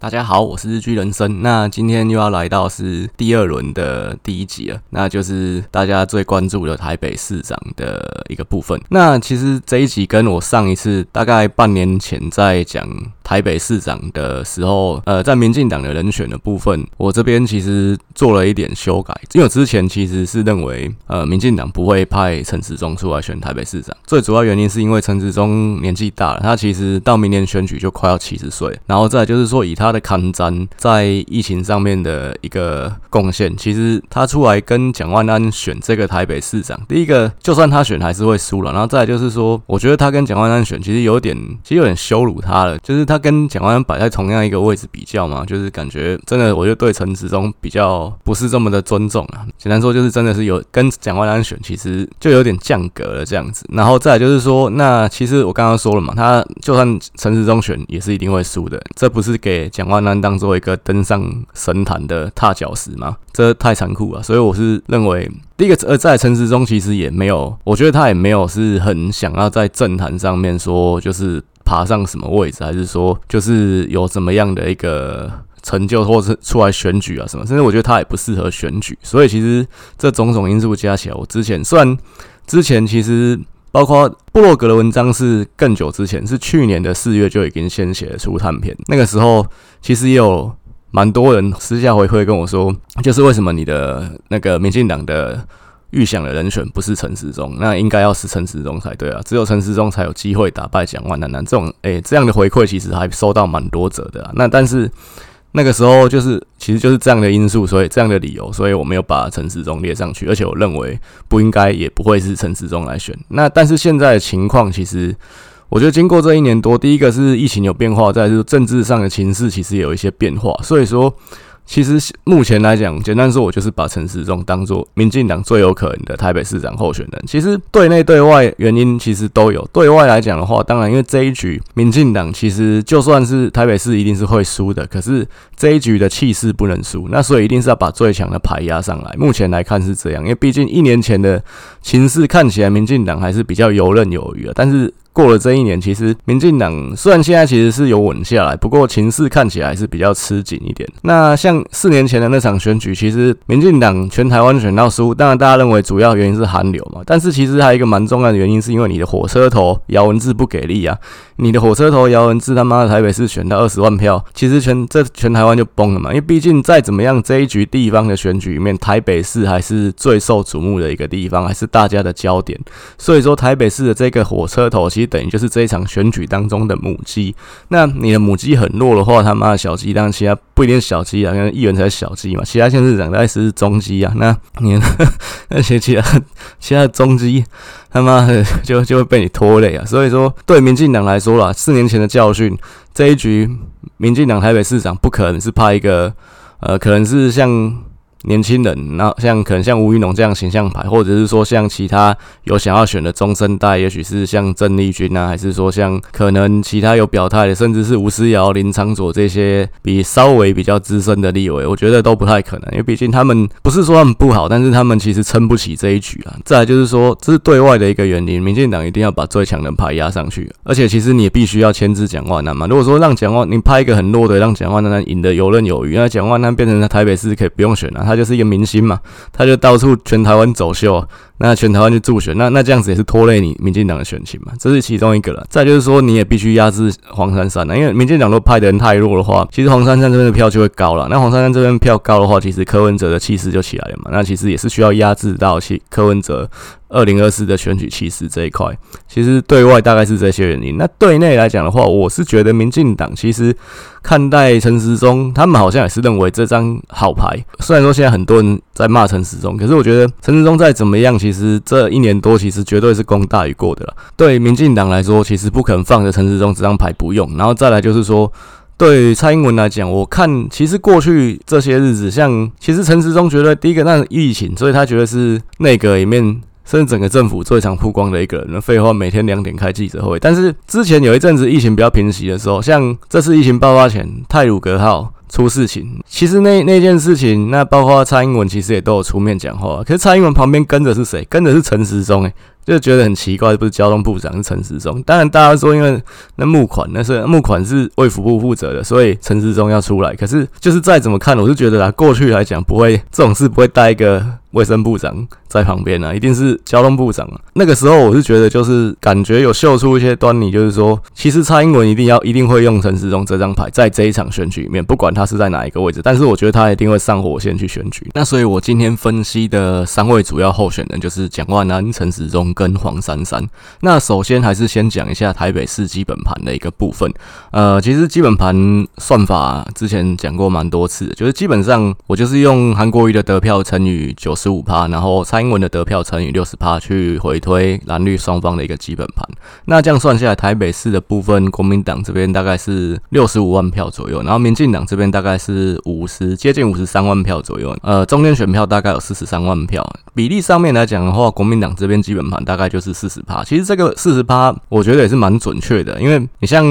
大家好，我是日剧人生。那今天又要来到是第二轮的第一集了，那就是大家最关注的台北市长的一个部分。那其实这一集跟我上一次大概半年前在讲台北市长的时候，呃，在民进党的人选的部分，我这边其实做了一点修改，因为之前其实是认为，呃，民进党不会派陈时中出来选台北市长。最主要原因是因为陈时中年纪大了，他其实到明年选举就快要七十岁，然后再就是说以他。的抗战在疫情上面的一个贡献，其实他出来跟蒋万安选这个台北市长，第一个就算他选还是会输了，然后再就是说，我觉得他跟蒋万安选其实有点，其实有点羞辱他了，就是他跟蒋万安摆在同样一个位置比较嘛，就是感觉真的，我就对陈时中比较不是这么的尊重啊。简单说就是真的是有跟蒋万安选，其实就有点降格了这样子。然后再就是说，那其实我刚刚说了嘛，他就算陈时中选也是一定会输的，这不是给。蒋万安当做一个登上神坛的踏脚石吗？这太残酷了。所以我是认为，第一个呃，在陈时中其实也没有，我觉得他也没有是很想要在政坛上面说就是爬上什么位置，还是说就是有怎么样的一个成就，或是出来选举啊什么。甚至我觉得他也不适合选举。所以其实这种种因素加起来，我之前虽然之前其实。包括布洛格的文章是更久之前，是去年的四月就已经先写了初探片。那个时候其实也有蛮多人私下回馈跟我说，就是为什么你的那个民进党的预想的人选不是陈时中，那应该要是陈时中才对啊，只有陈时中才有机会打败蒋万安。这种诶、这样的回馈其实还收到蛮多折的啊。那但是。那个时候就是，其实就是这样的因素，所以这样的理由，所以我没有把陈时中列上去，而且我认为不应该，也不会是陈时中来选。那但是现在的情况，其实我觉得经过这一年多，第一个是疫情有变化，再就是政治上的情势其实也有一些变化，所以说。其实目前来讲，简单说，我就是把陈时中当做民进党最有可能的台北市长候选人。其实对内对外原因其实都有。对外来讲的话，当然因为这一局民进党其实就算是台北市一定是会输的，可是这一局的气势不能输，那所以一定是要把最强的牌压上来。目前来看是这样，因为毕竟一年前的情势看起来民进党还是比较游刃有余啊，但是。过了这一年，其实民进党虽然现在其实是有稳下来，不过情势看起来是比较吃紧一点。那像四年前的那场选举，其实民进党全台湾选到输，当然大家认为主要原因是韩流嘛，但是其实还有一个蛮重要的原因，是因为你的火车头姚文智不给力啊。你的火车头姚文智他妈的台北市选到二十万票，其实全这全台湾就崩了嘛。因为毕竟再怎么样，这一局地方的选举里面，台北市还是最受瞩目的一个地方，还是大家的焦点。所以说，台北市的这个火车头，其实等于就是这一场选举当中的母鸡。那你的母鸡很弱的话，他妈的小鸡，当然其他不一定小鸡啊，因为议员才是小鸡嘛，其他县市长大概是中鸡啊。那你那些其他 其他的中鸡。他妈的就就会被你拖累啊！所以说，对民进党来说啦，四年前的教训，这一局民进党台北市长不可能是派一个，呃，可能是像。年轻人，那像可能像吴怡农这样形象牌，或者是说像其他有想要选的中生代，也许是像郑丽君啊，还是说像可能其他有表态的，甚至是吴思瑶、林昌佐这些比稍微比较资深的立委，我觉得都不太可能，因为毕竟他们不是说他们不好，但是他们其实撑不起这一局啊。再来就是说，这是对外的一个原因，民进党一定要把最强的牌压上去，而且其实你也必须要牵制蒋万南嘛。如果说让蒋万，你派一个很弱的，让蒋万南赢得游刃有余，那蒋万南变成台北市可以不用选了，他。就是一个明星嘛，他就到处全台湾走秀，那全台湾就助选，那那这样子也是拖累你民进党的选情嘛，这是其中一个了。再就是说，你也必须压制黄珊珊了，因为民进党都派的人太弱的话，其实黄珊珊这边的票就会高了。那黄珊珊这边票高的话，其实柯文哲的气势就起来了嘛。那其实也是需要压制到其柯文哲。二零二四的选举气势这一块，其实对外大概是这些原因。那对内来讲的话，我是觉得民进党其实看待陈时中，他们好像也是认为这张好牌。虽然说现在很多人在骂陈时中，可是我觉得陈时中再怎么样，其实这一年多其实绝对是功大于过的了。对民进党来说，其实不可能放着陈时中这张牌不用。然后再来就是说，对蔡英文来讲，我看其实过去这些日子，像其实陈时中觉得第一个那疫情，所以他觉得是内阁里面。甚至整个政府最常曝光的一个人，那废话，每天两点开记者会。但是之前有一阵子疫情比较平息的时候，像这次疫情爆发前，泰鲁格号出事情，其实那那件事情，那包括蔡英文其实也都有出面讲话。可是蔡英文旁边跟着是谁？跟着是陈时中诶。就觉得很奇怪，不是交通部长是陈时中。当然，大家说因为那募款，那是募款是卫福部负责的，所以陈时中要出来。可是，就是再怎么看，我是觉得啊，过去来讲不会这种事不会带一个。卫生部长在旁边呢、啊，一定是交通部长啊。那个时候我是觉得，就是感觉有秀出一些端倪，就是说，其实蔡英文一定要一定会用陈时中这张牌，在这一场选举里面，不管他是在哪一个位置，但是我觉得他一定会上火线去选举。那所以我今天分析的三位主要候选人就是蒋万安、陈时中跟黄珊珊。那首先还是先讲一下台北市基本盘的一个部分。呃，其实基本盘算法之前讲过蛮多次，就是基本上我就是用韩国瑜的得票乘以九。十五趴，然后蔡英文的得票乘以六十趴，去回推蓝绿双方的一个基本盘。那这样算下来，台北市的部分，国民党这边大概是六十五万票左右，然后民进党这边大概是五十，接近五十三万票左右。呃，中间选票大概有四十三万票。比例上面来讲的话，国民党这边基本盘大概就是四十趴。其实这个四十趴，我觉得也是蛮准确的，因为你像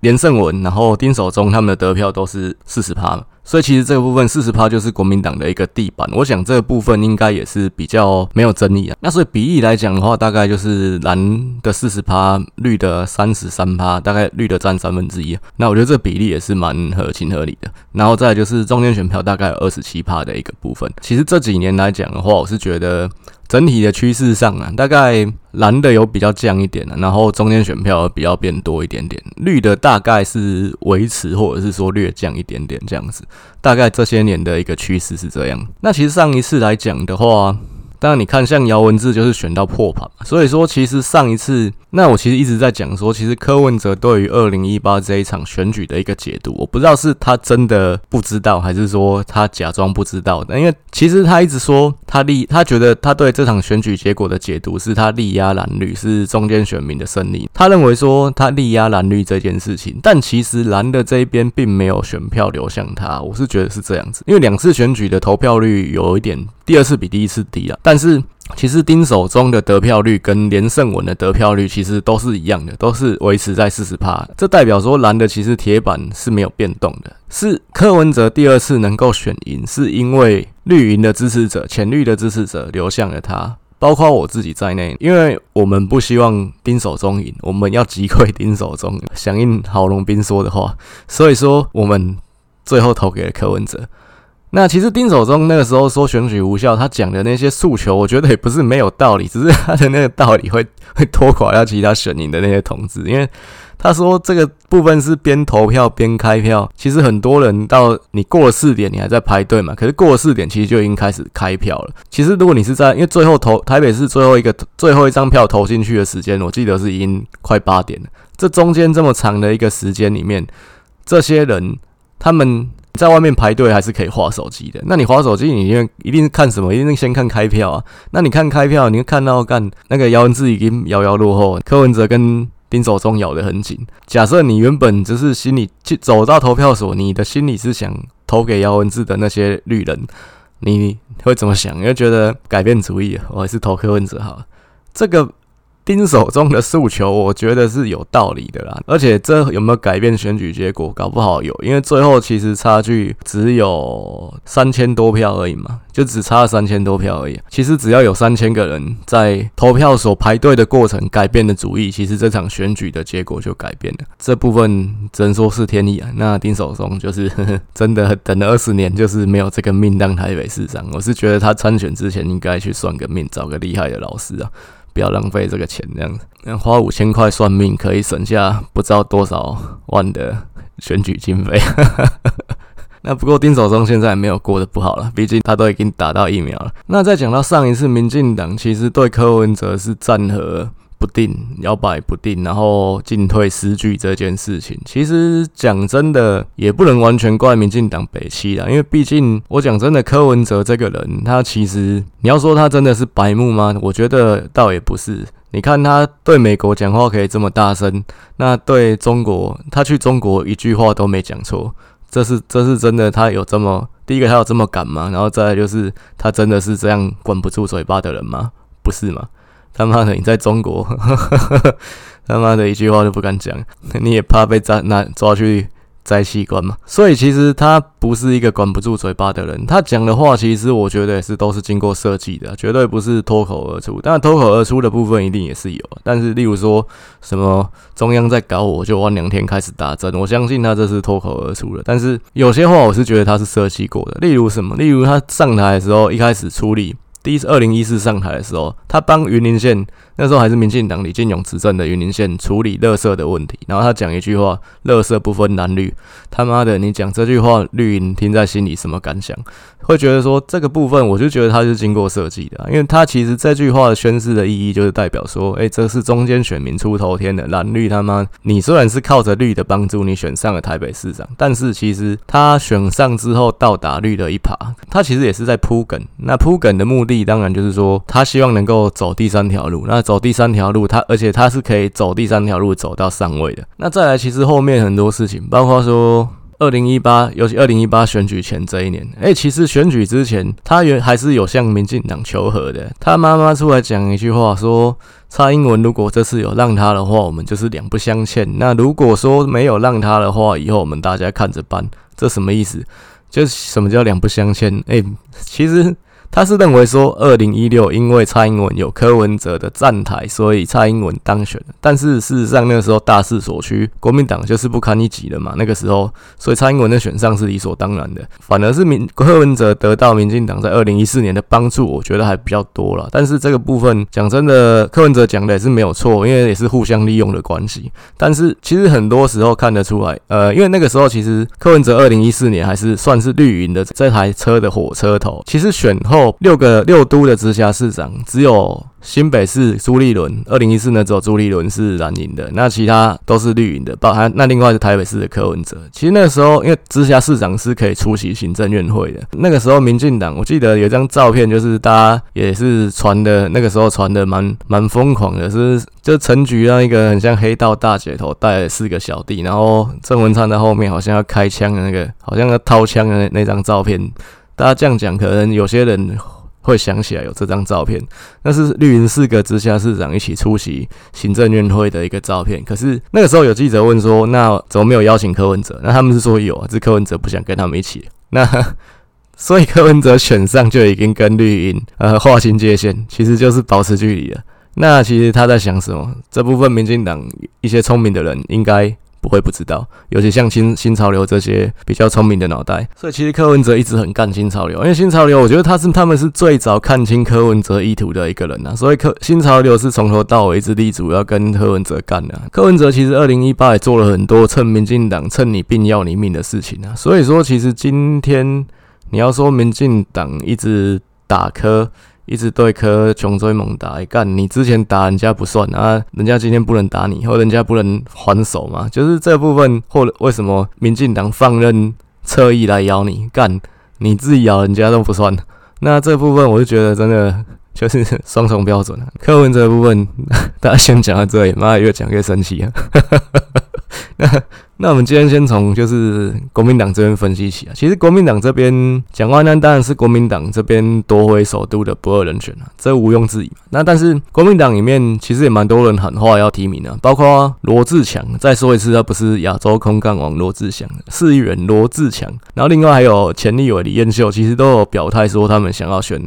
连胜文，然后丁守中他们的得票都是四十趴嘛。所以其实这个部分四十趴就是国民党的一个地板，我想这个部分应该也是比较没有争议啊。那所以比例来讲的话，大概就是蓝的四十趴，绿的三十三趴，大概绿的占三分之一。那我觉得这个比例也是蛮合情合理的。然后再就是中间选票大概有二十七趴的一个部分。其实这几年来讲的话，我是觉得。整体的趋势上啊，大概蓝的有比较降一点，然后中间选票比较变多一点点，绿的大概是维持或者是说略降一点点这样子，大概这些年的一个趋势是这样。那其实上一次来讲的话。当然，你看，像姚文智就是选到破盘，所以说其实上一次，那我其实一直在讲说，其实柯文哲对于二零一八这一场选举的一个解读，我不知道是他真的不知道，还是说他假装不知道的。因为其实他一直说他力，他觉得他对这场选举结果的解读是他力压蓝绿，是中间选民的胜利。他认为说他力压蓝绿这件事情，但其实蓝的这一边并没有选票流向他，我是觉得是这样子，因为两次选举的投票率有一点。第二次比第一次低啊，但但是其实丁守中的得票率跟连胜文的得票率其实都是一样的，都是维持在四十趴。这代表说蓝的其实铁板是没有变动的，是柯文哲第二次能够选赢，是因为绿营的支持者、浅绿的支持者流向了他，包括我自己在内，因为我们不希望丁守中赢，我们要击溃丁守中，响应郝龙斌说的话，所以说我们最后投给了柯文哲。那其实丁守中那个时候说选举无效，他讲的那些诉求，我觉得也不是没有道理，只是他的那个道理会会拖垮掉其他选赢的那些同志，因为他说这个部分是边投票边开票，其实很多人到你过了四点，你还在排队嘛，可是过了四点，其实就已经开始开票了。其实如果你是在，因为最后投台北市最后一个最后一张票投进去的时间，我记得是已经快八点了。这中间这么长的一个时间里面，这些人他们。在外面排队还是可以划手机的。那你划手机，你一定一定是看什么？一定是先看开票啊。那你看开票，你看到干那个姚文智已经遥遥落后，柯文哲跟丁守中咬得很紧。假设你原本只是心里去走到投票所，你的心里是想投给姚文智的那些绿人，你会怎么想？你会觉得改变主意，我还是投柯文哲好。这个。丁守中的诉求，我觉得是有道理的啦。而且这有没有改变选举结果？搞不好有，因为最后其实差距只有三千多票而已嘛，就只差了三千多票而已。其实只要有三千个人在投票所排队的过程改变了主意，其实这场选举的结果就改变了。这部分只能说是天意啊。那丁守中就是呵 呵真的等了二十年，就是没有这个命当台北市长。我是觉得他参选之前应该去算个命，找个厉害的老师啊。不要浪费这个钱，这样子，花五千块算命可以省下不知道多少万的选举经费。那不过丁守中现在没有过得不好了，毕竟他都已经打到疫苗了。那再讲到上一次民进党其实对柯文哲是战和。不定，摇摆不定，然后进退失据这件事情，其实讲真的，也不能完全怪民进党北七啦，因为毕竟我讲真的，柯文哲这个人，他其实你要说他真的是白目吗？我觉得倒也不是。你看他对美国讲话可以这么大声，那对中国，他去中国一句话都没讲错，这是这是真的，他有这么第一个他有这么敢吗？然后再来就是他真的是这样管不住嘴巴的人吗？不是吗？他妈的，你在中国，他妈的一句话都不敢讲，你也怕被抓拿抓去摘器官嘛。所以其实他不是一个管不住嘴巴的人，他讲的话其实我觉得也是都是经过设计的，绝对不是脱口而出。但脱口而出的部分一定也是有，但是例如说什么中央在搞我，就晚两天开始打针，我相信他这是脱口而出的。但是有些话我是觉得他是设计过的，例如什么？例如他上台的时候一开始处理。第一次二零一四上台的时候，他帮云林县那时候还是民进党李进勇执政的云林县处理垃圾的问题，然后他讲一句话：“垃圾不分蓝绿。”他妈的，你讲这句话，绿营听在心里什么感想？会觉得说这个部分，我就觉得他是经过设计的，因为他其实这句话的宣示的意义就是代表说，哎，这是中间选民出头天的蓝绿他妈，你虽然是靠着绿的帮助你选上了台北市长，但是其实他选上之后倒打绿的一耙，他其实也是在铺梗。那铺梗的目的当然就是说，他希望能够走第三条路。那走第三条路，他而且他是可以走第三条路走到上位的。那再来，其实后面很多事情，包括说。二零一八，尤其二零一八选举前这一年，哎、其实选举之前，他原还是有向民进党求和的。他妈妈出来讲一句话，说蔡英文如果这次有让他的话，我们就是两不相欠；那如果说没有让他的话，以后我们大家看着办。这什么意思？就是什么叫两不相欠？哎、其实。他是认为说，二零一六因为蔡英文有柯文哲的站台，所以蔡英文当选。但是事实上那个时候大势所趋，国民党就是不堪一击了嘛。那个时候，所以蔡英文的选上是理所当然的。反而是民柯文哲得到民进党在二零一四年的帮助，我觉得还比较多了。但是这个部分讲真的，柯文哲讲的也是没有错，因为也是互相利用的关系。但是其实很多时候看得出来，呃，因为那个时候其实柯文哲二零一四年还是算是绿营的这台车的火车头。其实选后。六个六都的直辖市长，只有新北市朱立伦，二零一四呢只有朱立伦是蓝营的，那其他都是绿营的，包含那另外是台北市的柯文哲。其实那个时候，因为直辖市长是可以出席行政院会的，那个时候民进党，我记得有一张照片，就是大家也是传的，那个时候传的蛮蛮疯狂的，是就陈菊让一个很像黑道大姐头带了四个小弟，然后郑文灿在后面好像要开枪的那个，好像要掏枪的那那张照片。大家这样讲，可能有些人会想起来有这张照片，那是绿营四个直辖市长一起出席行政院会的一个照片。可是那个时候有记者问说，那怎么没有邀请柯文哲？那他们是说有，是柯文哲不想跟他们一起。那 所以柯文哲选上就已经跟绿营呃划清界限，其实就是保持距离了。那其实他在想什么？这部分民进党一些聪明的人应该。不会不知道，尤其像新新潮流这些比较聪明的脑袋，所以其实柯文哲一直很干新潮流，因为新潮流我觉得他是他们是最早看清柯文哲意图的一个人呐，所以柯新潮流是从头到尾一直力主要跟柯文哲干的。柯文哲其实二零一八也做了很多趁民进党趁你病要你命的事情啊，所以说其实今天你要说民进党一直打柯。一直对柯穷追猛打，干你之前打人家不算啊，人家今天不能打你，或人家不能还手嘛？就是这部分，或为什么民进党放任侧翼来咬你，干你自己咬人家都不算？那这部分我就觉得真的就是双重标准啊。柯文哲部分，大家先讲到这里，妈越讲越生气啊。那 那我们今天先从就是国民党这边分析起啊。其实国民党这边蒋万安当然是国民党这边夺回首都的不二人选啊，这毋庸置疑。那但是国民党里面其实也蛮多人喊话要提名啊，包括罗志强。再说一次，他不是亚洲空干王罗志祥，市议员罗志强。然后另外还有前立委李彦秀，其实都有表态说他们想要选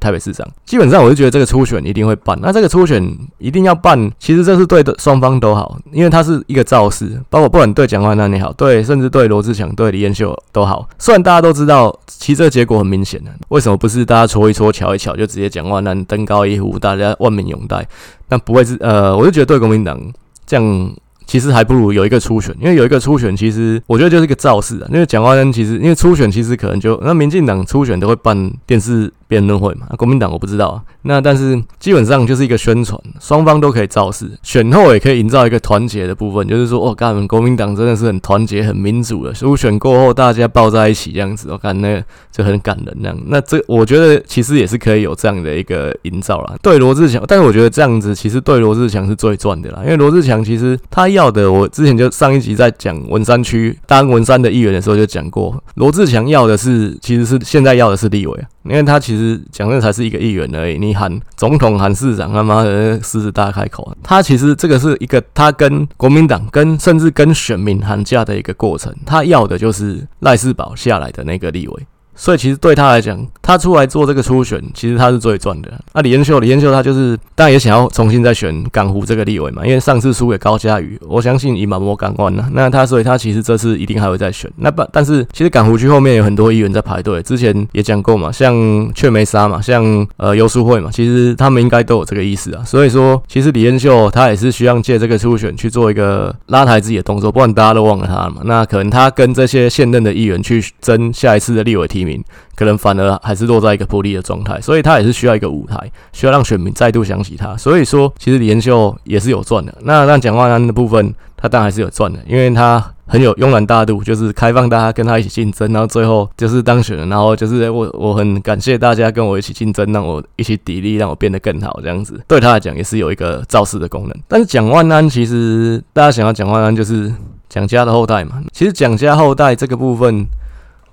台北市长。基本上我就觉得这个初选一定会办。那这个初选一定要办，其实这是对的双方都好，因为它是一个造势。包括不管对蒋万安也好，对甚至对罗志祥、对李彦秀都好。虽然大家都知道，其实这个结果很明显的，为什么不是大家搓一搓、瞧一瞧，就直接蒋万安登高一呼，大家万民拥戴？但不会是呃，我就觉得对国民党这样。其实还不如有一个初选，因为有一个初选，其实我觉得就是一个造势啊。因为蒋万安其实，因为初选其实可能就那民进党初选都会办电视辩论会嘛，国民党我不知道啊。那但是基本上就是一个宣传，双方都可以造势，选后也可以营造一个团结的部分，就是说，我干，国民党真的是很团结、很民主的。初选过后大家抱在一起这样子，我看那个就很感人那样。那这我觉得其实也是可以有这样的一个营造啦。对罗志强，但是我觉得这样子其实对罗志强是最赚的啦，因为罗志强其实他。要的，我之前就上一集在讲文山区当文山的议员的时候就讲过，罗志强要的是其实是现在要的是立委啊。因为他其实讲的才是一个议员而已。你喊总统喊市长，他妈的狮子大开口。他其实这个是一个他跟国民党跟甚至跟选民喊价的一个过程。他要的就是赖世宝下来的那个立委。所以其实对他来讲，他出来做这个初选，其实他是最赚的。那李彦秀，李彦秀他就是当然也想要重新再选港湖这个立委嘛，因为上次输给高嘉瑜，我相信以马摩港湾了。那他所以他其实这次一定还会再选。那不，但是其实港湖区后面有很多议员在排队，之前也讲过嘛，像雀梅沙嘛，像呃游淑慧嘛，其实他们应该都有这个意思啊。所以说，其实李彦秀他也是需要借这个初选去做一个拉抬自己的动作，不然大家都忘了他了嘛。那可能他跟这些现任的议员去争下一次的立委提名。可能反而还是落在一个不利的状态，所以他也是需要一个舞台，需要让选民再度想起他。所以说，其实李彦秀也是有赚的。那让蒋万安的部分，他当然还是有赚的，因为他很有慵懒大度，就是开放大家跟他一起竞争，然后最后就是当选了。然后就是我我很感谢大家跟我一起竞争，让我一起砥砺，让我变得更好。这样子对他来讲也是有一个造势的功能。但是蒋万安其实大家想要蒋万安就是蒋家的后代嘛，其实蒋家后代这个部分。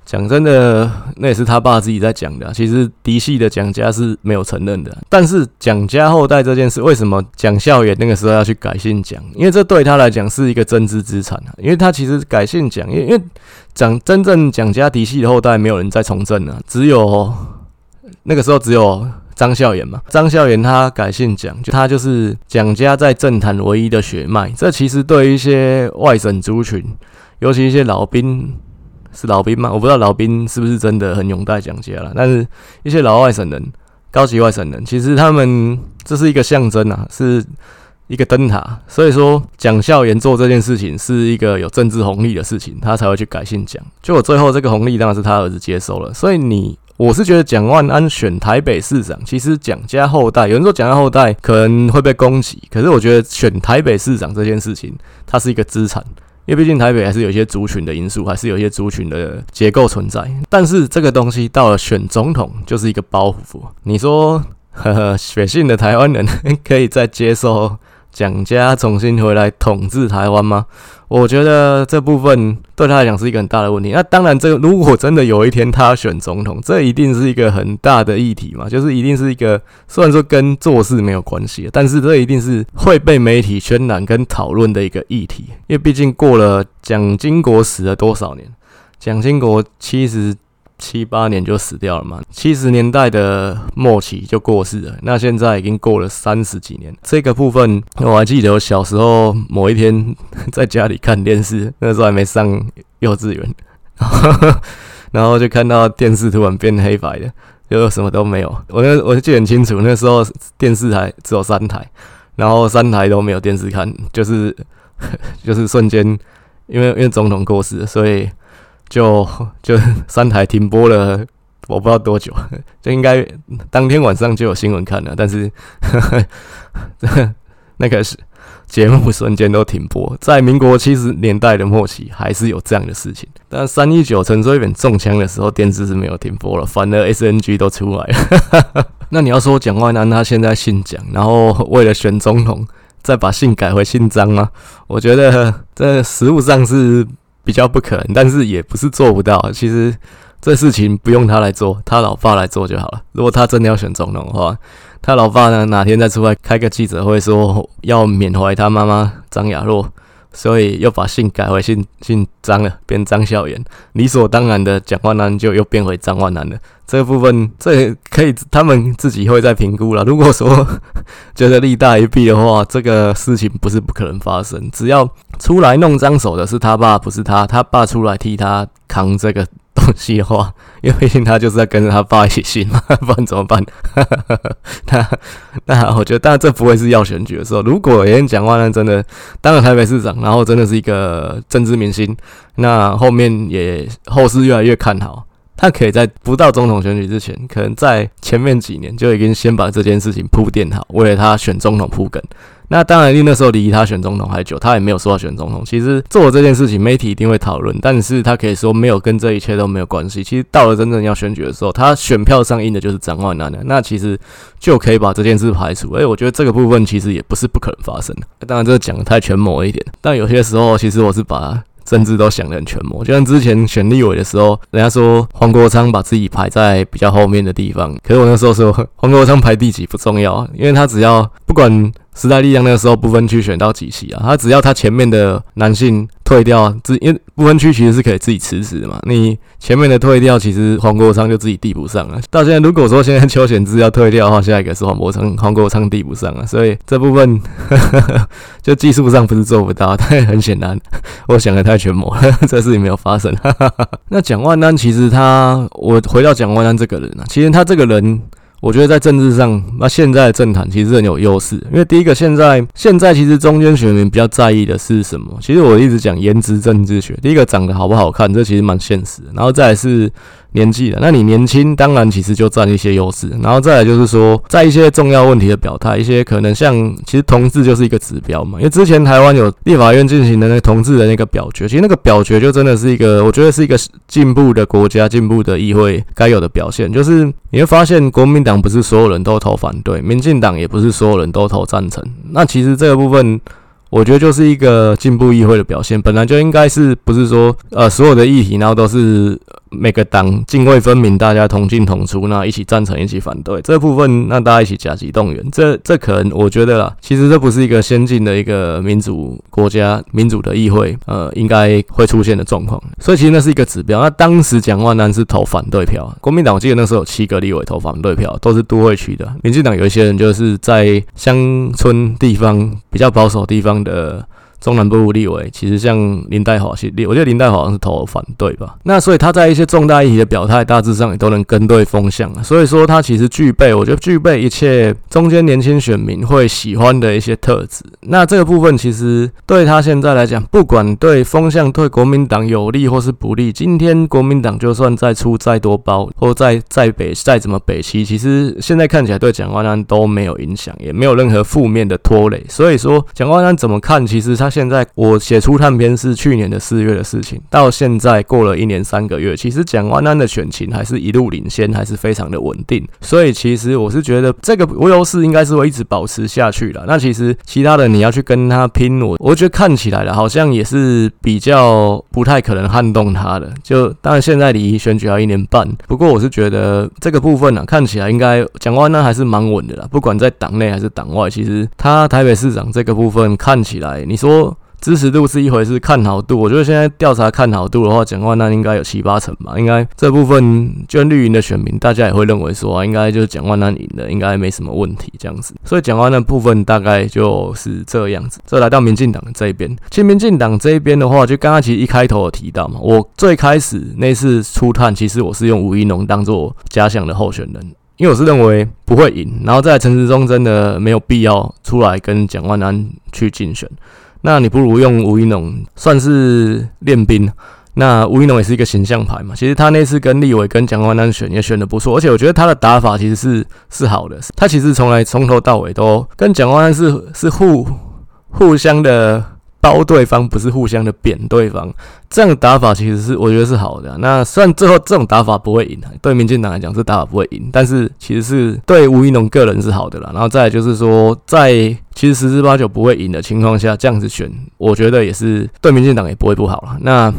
讲真的，那也是他爸自己在讲的。其实嫡系的蒋家是没有承认的。但是蒋家后代这件事，为什么蒋孝严那个时候要去改姓蒋？因为这对他来讲是一个增资资产啊。因为他其实改姓蒋，因为蒋真正蒋家嫡系的后代没有人在从政啊，只有那个时候只有张孝严嘛。张孝严他改姓蒋，就他就是蒋家在政坛唯一的血脉。这其实对于一些外省族群，尤其一些老兵。是老兵吗？我不知道老兵是不是真的很拥戴蒋家了，但是一些老外省人、高级外省人，其实他们这是一个象征啊，是一个灯塔。所以说，蒋孝严做这件事情是一个有政治红利的事情，他才会去改姓蒋。就我最后这个红利当然是他儿子接收了。所以你，我是觉得蒋万安选台北市长，其实蒋家后代，有人说蒋家后代可能会被攻击，可是我觉得选台北市长这件事情，它是一个资产。因为毕竟台北还是有一些族群的因素，还是有一些族群的结构存在。但是这个东西到了选总统就是一个包袱。你说，呵呵，血性的台湾人 可以再接受蒋家重新回来统治台湾吗？我觉得这部分对他来讲是一个很大的问题。那当然，这个如果真的有一天他选总统，这一定是一个很大的议题嘛，就是一定是一个虽然说跟做事没有关系，但是这一定是会被媒体渲染跟讨论的一个议题。因为毕竟过了蒋经国死了多少年，蒋经国七十。七八年就死掉了嘛，七十年代的末期就过世了。那现在已经过了三十几年，这个部分我还记得，我小时候某一天 在家里看电视，那时候还没上幼稚园，然后就看到电视突然变黑白的，就什么都没有。我那我记得很清楚，那时候电视台只有三台，然后三台都没有电视看，就是 就是瞬间，因为因为总统过世，所以。就 就三台停播了，我不知道多久，就应该当天晚上就有新闻看了，但是呵呵 那个是节目瞬间都停播。在民国七十年代的末期，还是有这样的事情。但三一九陈水扁中枪的时候，电视是没有停播了，反而 SNG 都出来了。那你要说蒋万安他现在姓蒋，然后为了选总统再把姓改回姓张吗？我觉得这实务上是。比较不可能，但是也不是做不到。其实这事情不用他来做，他老爸来做就好了。如果他真的要选总统的话，他老爸呢，哪天再出来开个记者会说要缅怀他妈妈张亚若。所以又把姓改回姓姓张了，变张孝严，理所当然的蒋万南就又变回张万南了。这部分，这可以他们自己会再评估了。如果说觉得利大于弊的话，这个事情不是不可能发生。只要出来弄脏手的是他爸，不是他，他爸出来替他扛这个。东西的话，因为毕竟他就是在跟着他爸一起姓嘛，不然怎么办？那那我觉得，当然这不会是要选举的时候。如果有人讲话那，真的当了台北市长，然后真的是一个政治明星，那后面也后市越来越看好，他可以在不到总统选举之前，可能在前面几年就已经先把这件事情铺垫好，为了他选总统铺梗。那当然，因为那时候离他选总统还久，他也没有说要选总统。其实做这件事情，媒体一定会讨论，但是他可以说没有跟这一切都没有关系。其实到了真正要选举的时候，他选票上印的就是张万南的，那其实就可以把这件事排除。哎，我觉得这个部分其实也不是不可能发生的。当然，这个讲的太权谋一点，但有些时候其实我是把甚至都想得很全谋。就像之前选立委的时候，人家说黄国昌把自己排在比较后面的地方，可是我那时候说黄国昌排第几不重要，因为他只要不管。时代力量那个时候不分区选到几席啊？他只要他前面的男性退掉，自因为不分区其实是可以自己辞职的嘛。你前面的退掉，其实黄国昌就自己递不上了。到现在，如果说现在邱显智要退掉的话，下一个是黄国昌，黄国昌递不上了。所以这部分 就技术上不是做不到，但很显然我想的太全谋了，这事情没有发生。那蒋万安其实他，我回到蒋万安这个人啊，其实他这个人。我觉得在政治上，那现在的政坛其实很有优势，因为第一个，现在现在其实中间选民比较在意的是什么？其实我一直讲颜值政治学，第一个长得好不好看，这其实蛮现实，然后再来是。年纪了，那你年轻，当然其实就占一些优势。然后再来就是说，在一些重要问题的表态，一些可能像其实同志就是一个指标嘛。因为之前台湾有立法院进行的那个同志的那个表决，其实那个表决就真的是一个，我觉得是一个进步的国家、进步的议会该有的表现。就是你会发现，国民党不是所有人都投反对，民进党也不是所有人都投赞成。那其实这个部分。我觉得就是一个进步议会的表现，本来就应该是不是说呃所有的议题，然后都是每个党泾渭分明，大家同进同出，那一起赞成，一起反对这部分，那大家一起甲级动员，这这可能我觉得啦，其实这不是一个先进的一个民主国家、民主的议会，呃，应该会出现的状况。所以其实那是一个指标。那当时蒋万安是投反对票，国民党我记得那时候有七个立委投反对票，都是都会区的。民进党有一些人就是在乡村地方比较保守地方。的中南部立委，其实像林岱驊系列，我觉得林岱华好像是投反对吧。那所以他在一些重大议题的表态，大致上也都能跟对风向。所以说他其实具备，我觉得具备一切中间年轻选民会喜欢的一些特质。那这个部分其实对他现在来讲，不管对风向对国民党有利或是不利，今天国民党就算再出再多包，或再再北再怎么北七，其实现在看起来对蒋万安都没有影响，也没有任何负面的拖累。所以说蒋万安怎么看，其实他。现在我写出探篇是去年的四月的事情，到现在过了一年三个月，其实蒋万安的选情还是一路领先，还是非常的稳定。所以其实我是觉得这个优势应该是会一直保持下去的。那其实其他的你要去跟他拼，我我觉得看起来了好像也是比较不太可能撼动他的。就当然现在离选举还一年半，不过我是觉得这个部分呢、啊，看起来应该蒋万安还是蛮稳的啦。不管在党内还是党外，其实他台北市长这个部分看起来，你说。支持度是一回事，看好度，我觉得现在调查看好度的话，蒋万安应该有七八成吧。应该这部分就绿营的选民，大家也会认为说，应该就是蒋万安赢的，应该没什么问题这样子。所以蒋万安的部分大概就是这样子。再来到民进党这一边，其实民进党这一边的话，就刚刚其实一开头有提到嘛，我最开始那次初探，其实我是用吴怡农当做假想的候选人，因为我是认为不会赢，然后在陈时中真的没有必要出来跟蒋万安去竞选。那你不如用吴一农算是练兵，那吴一农也是一个形象牌嘛。其实他那次跟立伟跟蒋万安选也选的不错，而且我觉得他的打法其实是是好的。他其实从来从头到尾都跟蒋万安是是互互相的。包对方不是互相的扁对方，这样的打法其实是我觉得是好的。那虽然最后这种打法不会赢，对民进党来讲这打法不会赢，但是其实是对吴怡农个人是好的啦。然后再就是说，在其实十之八九不会赢的情况下，这样子选，我觉得也是对民进党也不会不好了。那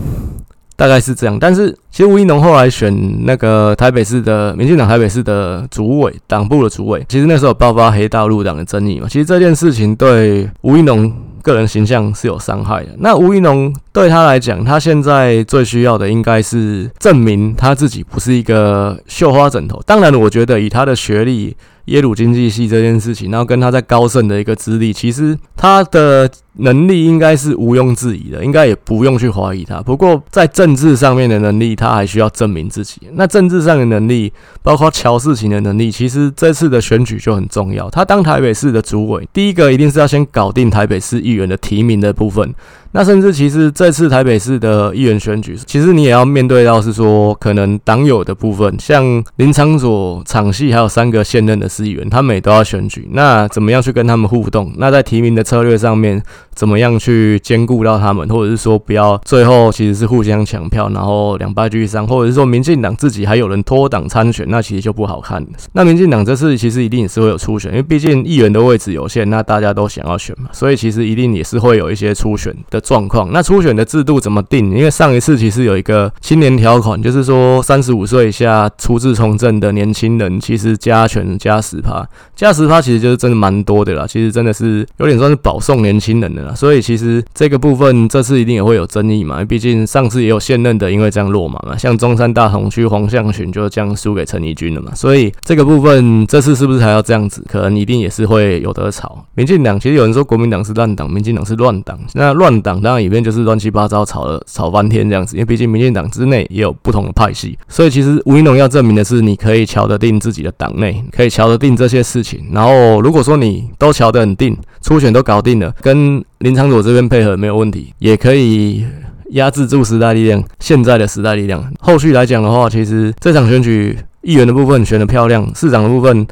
大概是这样。但是其实吴怡农后来选那个台北市的民进党台北市的主委党部的主委，其实那时候爆发黑道入党的争议嘛。其实这件事情对吴怡农。个人形象是有伤害的。那吴一龙对他来讲，他现在最需要的应该是证明他自己不是一个绣花枕头。当然，我觉得以他的学历，耶鲁经济系这件事情，然后跟他在高盛的一个资历，其实他的能力应该是毋庸置疑的，应该也不用去怀疑他。不过在政治上面的能力，他还需要证明自己。那政治上的能力，包括乔事情的能力，其实这次的选举就很重要。他当台北市的主委，第一个一定是要先搞定台北市议员的提名的部分。那甚至其实这次台北市的议员选举，其实你也要面对到是说，可能党友的部分，像林昌佐、场系还有三个现任的市议员，他们也都要选举。那怎么样去跟他们互动？那在提名的策略上面，怎么样去兼顾到他们？或者是说，不要最后其实是互相抢票，然后两败俱伤，或者是说民进党自己还有人脱党参选，那其实就不好看。那民进党这次其实一定也是会有初选，因为毕竟议员的位置有限，那大家都想要选嘛，所以其实一定也是会有一些初选的。状况。那初选的制度怎么定？因为上一次其实有一个青年条款，就是说三十五岁以下初次从政的年轻人，其实加权加十趴，加十趴其实就是真的蛮多的啦。其实真的是有点算是保送年轻人的啦。所以其实这个部分这次一定也会有争议嘛，毕竟上次也有现任的因为这样落马嘛，像中山大同区黄向群就这样输给陈怡君了嘛。所以这个部分这次是不是还要这样子？可能一定也是会有得吵。民进党其实有人说国民党是烂党，民进党是乱党。那乱党当然里面就是乱七八糟吵了吵翻天这样子，因为毕竟民进党之内也有不同的派系。所以其实吴怡农要证明的是，你可以瞧得定自己的党内，可以瞧得定这些事情。然后如果说你都瞧得很定，初选都搞定了，跟林长佐这边配合没有问题，也可以压制住时代力量现在的时代力量。后续来讲的话，其实这场选举议员的部分选得漂亮，市长的部分，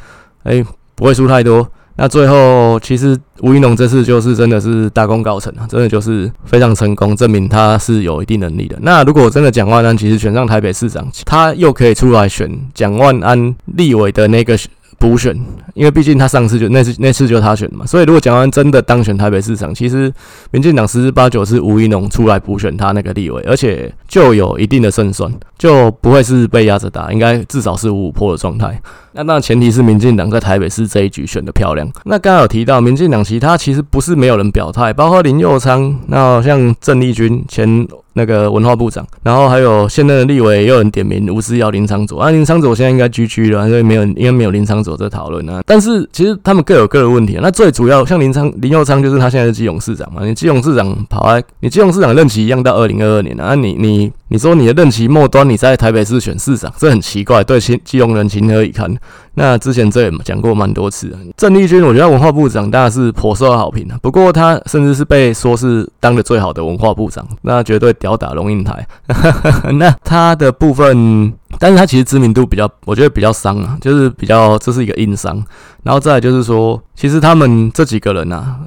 哎、不会输太多。那最后，其实吴怡农这次就是真的是大功告成啊，真的就是非常成功，证明他是有一定能力的。那如果真的蒋万安其实选上台北市长，他又可以出来选蒋万安立委的那个。补选，因为毕竟他上次就那次那次就他选嘛，所以如果蒋万安真的当选台北市长，其实民进党十之八九是吴怡农出来补选他那个立委，而且就有一定的胜算，就不会是被压着打，应该至少是五五破的状态。那当然前提是民进党在台北市这一局选得漂亮。那刚刚有提到民进党其他其实不是没有人表态，包括林佑昌，那像郑丽君前。那个文化部长，然后还有现任的立委也有人点名吴思瑶、林昌佐啊，林昌佐现在应该居居了，所以没有，应该没有林昌佐这讨论啊。但是其实他们各有各的问题啊。那最主要像林昌、林佑昌，就是他现在是基隆市长嘛，你基隆市长跑来，你基隆市长任期一样到二零二二年啊，你你你说你的任期末端你在台北市选市长，这很奇怪，对基基隆人情何以堪？那之前这也讲过蛮多次的，郑丽君，我觉得文化部长当然是颇受好评的。不过他甚至是被说是当的最好的文化部长，那绝对吊打龙应台。那他的部分，但是他其实知名度比较，我觉得比较伤啊，就是比较这是一个硬伤。然后再来就是说，其实他们这几个人啊，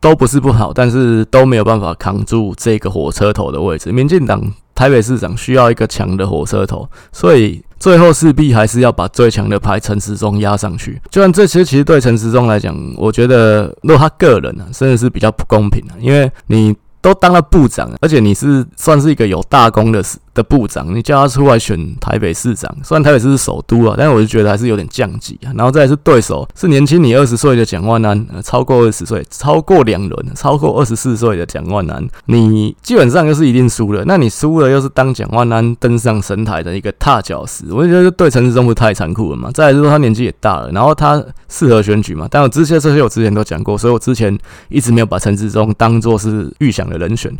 都不是不好，但是都没有办法扛住这个火车头的位置。民进党台北市长需要一个强的火车头，所以。最后势必还是要把最强的牌陈时中压上去，就算这些其实对陈时中来讲，我觉得如果他个人啊，真的是比较不公平啊，因为你都当了部长，而且你是算是一个有大功的的部长，你叫他出来选台北市长，虽然台北市是首都啊，但是我就觉得还是有点降级啊。然后再是对手是年轻你二十岁的蒋万安，超过二十岁，超过两轮，超过二十四岁的蒋万安，你基本上就是一定输了。那你输了又是当蒋万安登上神台的一个踏脚石，我就觉得对陈时中不太残酷了嘛。再来是说他年纪也大了，然后他适合选举嘛。但我这些这些我之前都讲过，所以我之前一直没有把陈时中当做是预想的人选。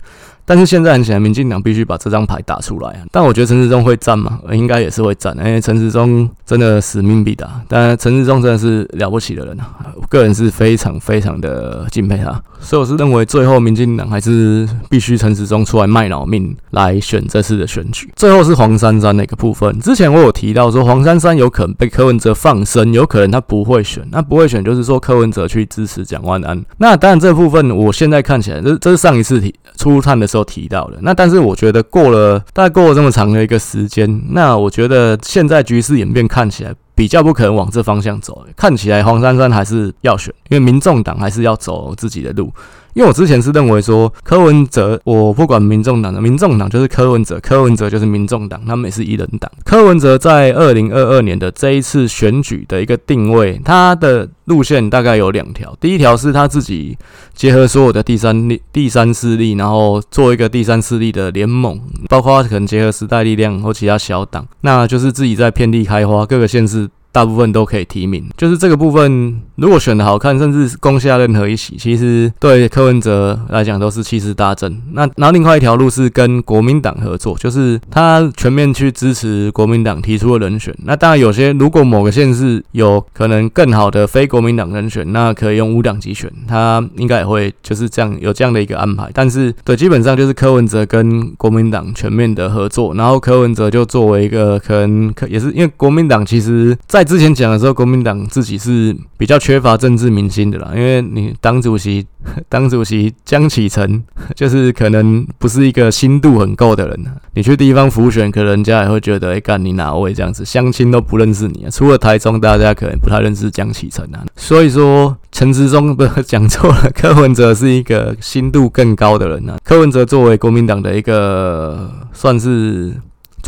但是现在很显然，民进党必须把这张牌打出来啊！但我觉得陈时中会战嘛，应该也是会战，因为陈时中真的使命必达。但陈时中真的是了不起的人啊，我个人是非常非常的敬佩他。所以我是认为，最后民进党还是必须陈时中出来卖脑命来选这次的选举。最后是黄珊珊的一个部分，之前我有提到说黄珊珊有可能被柯文哲放生，有可能他不会选。那不会选就是说柯文哲去支持蒋万安。那当然这部分我现在看起来，这这是上一次提初探的时候。都提到了，那但是我觉得过了大概过了这么长的一个时间，那我觉得现在局势演变看起来比较不可能往这方向走，看起来黄珊珊还是要选，因为民众党还是要走自己的路。因为我之前是认为说柯文哲，我不管民众党的，民众党就是柯文哲，柯文哲就是民众党，他们也是一人党。柯文哲在二零二二年的这一次选举的一个定位，他的路线大概有两条。第一条是他自己结合所有的第三力、第三势力，然后做一个第三势力的联盟，包括可能结合时代力量或其他小党，那就是自己在遍地开花，各个县市。大部分都可以提名，就是这个部分，如果选的好看，甚至攻下任何一席，其实对柯文哲来讲都是气势大振。那然后另外一条路是跟国民党合作，就是他全面去支持国民党提出的人选。那当然有些，如果某个县市有可能更好的非国民党人选，那可以用无党籍选，他应该也会就是这样有这样的一个安排。但是对，基本上就是柯文哲跟国民党全面的合作，然后柯文哲就作为一个可能可也是因为国民党其实。在之前讲的时候，国民党自己是比较缺乏政治明星的啦，因为你党主席，党主席江启臣 就是可能不是一个心度很够的人，你去地方辅选，可能人家也会觉得，哎，干你哪位这样子，乡亲都不认识你啊，除了台中，大家可能不太认识江启臣啊。所以说，陈时中不讲错了，柯文哲是一个心度更高的人啊。柯文哲作为国民党的一个算是。